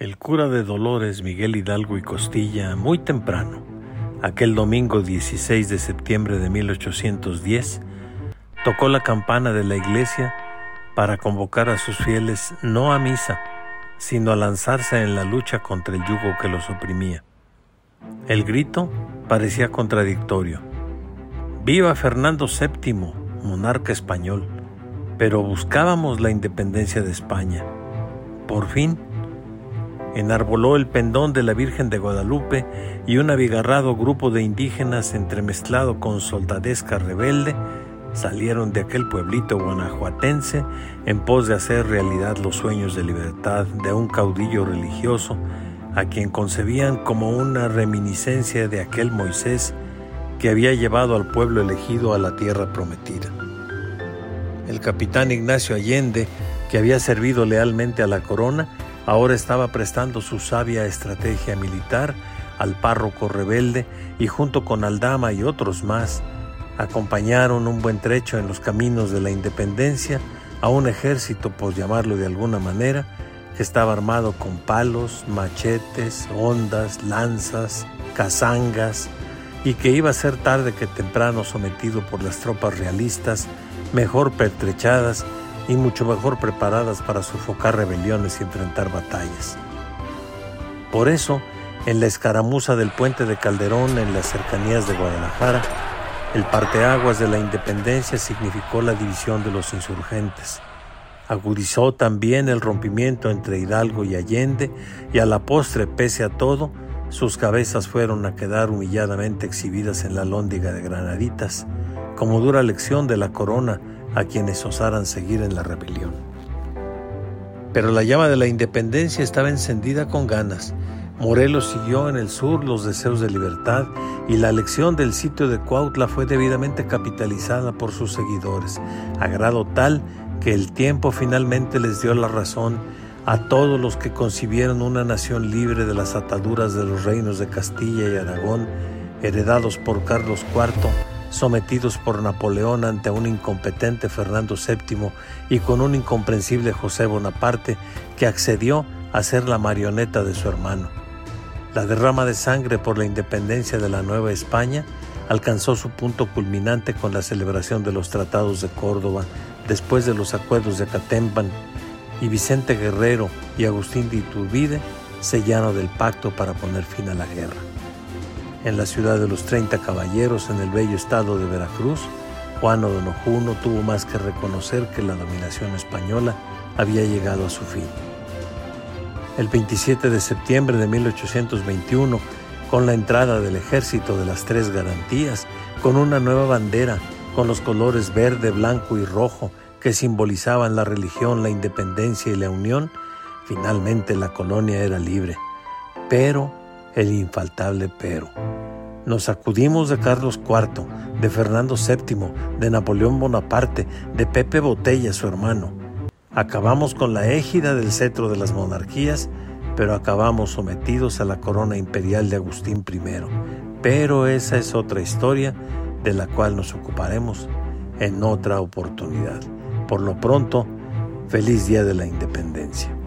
El cura de Dolores, Miguel Hidalgo y Costilla, muy temprano, aquel domingo 16 de septiembre de 1810, tocó la campana de la iglesia para convocar a sus fieles no a misa, sino a lanzarse en la lucha contra el yugo que los oprimía. El grito parecía contradictorio. Viva Fernando VII, monarca español, pero buscábamos la independencia de España. Por fin, enarboló el pendón de la Virgen de Guadalupe y un abigarrado grupo de indígenas entremezclado con soldadesca rebelde salieron de aquel pueblito guanajuatense en pos de hacer realidad los sueños de libertad de un caudillo religioso a quien concebían como una reminiscencia de aquel Moisés que había llevado al pueblo elegido a la tierra prometida. El capitán Ignacio Allende, que había servido lealmente a la corona, ahora estaba prestando su sabia estrategia militar al párroco rebelde y junto con Aldama y otros más, acompañaron un buen trecho en los caminos de la independencia a un ejército, por llamarlo de alguna manera, que estaba armado con palos, machetes, ondas, lanzas, cazangas, y que iba a ser tarde que temprano sometido por las tropas realistas, mejor pertrechadas y mucho mejor preparadas para sofocar rebeliones y enfrentar batallas. Por eso, en la escaramuza del puente de Calderón en las cercanías de Guadalajara, el parteaguas de la independencia significó la división de los insurgentes. Agudizó también el rompimiento entre Hidalgo y Allende y a la postre, pese a todo, sus cabezas fueron a quedar humilladamente exhibidas en la lóndiga de Granaditas, como dura lección de la corona a quienes osaran seguir en la rebelión. Pero la llama de la independencia estaba encendida con ganas. Morelos siguió en el sur los deseos de libertad y la elección del sitio de Cuautla fue debidamente capitalizada por sus seguidores, a grado tal que el tiempo finalmente les dio la razón a todos los que concibieron una nación libre de las ataduras de los reinos de Castilla y Aragón, heredados por Carlos IV, sometidos por Napoleón ante un incompetente Fernando VII y con un incomprensible José Bonaparte que accedió a ser la marioneta de su hermano. La derrama de sangre por la independencia de la Nueva España alcanzó su punto culminante con la celebración de los tratados de Córdoba después de los acuerdos de Catempan y Vicente Guerrero y Agustín de Iturbide sellaron del pacto para poner fin a la guerra. En la ciudad de los Treinta Caballeros, en el bello estado de Veracruz, Juan O'Donoghue no tuvo más que reconocer que la dominación española había llegado a su fin. El 27 de septiembre de 1821, con la entrada del ejército de las tres garantías, con una nueva bandera, con los colores verde, blanco y rojo, que simbolizaban la religión, la independencia y la unión, finalmente la colonia era libre. Pero, el infaltable pero. Nos sacudimos de Carlos IV, de Fernando VII, de Napoleón Bonaparte, de Pepe Botella, su hermano. Acabamos con la égida del cetro de las monarquías, pero acabamos sometidos a la corona imperial de Agustín I. Pero esa es otra historia de la cual nos ocuparemos en otra oportunidad. Por lo pronto, feliz Día de la Independencia.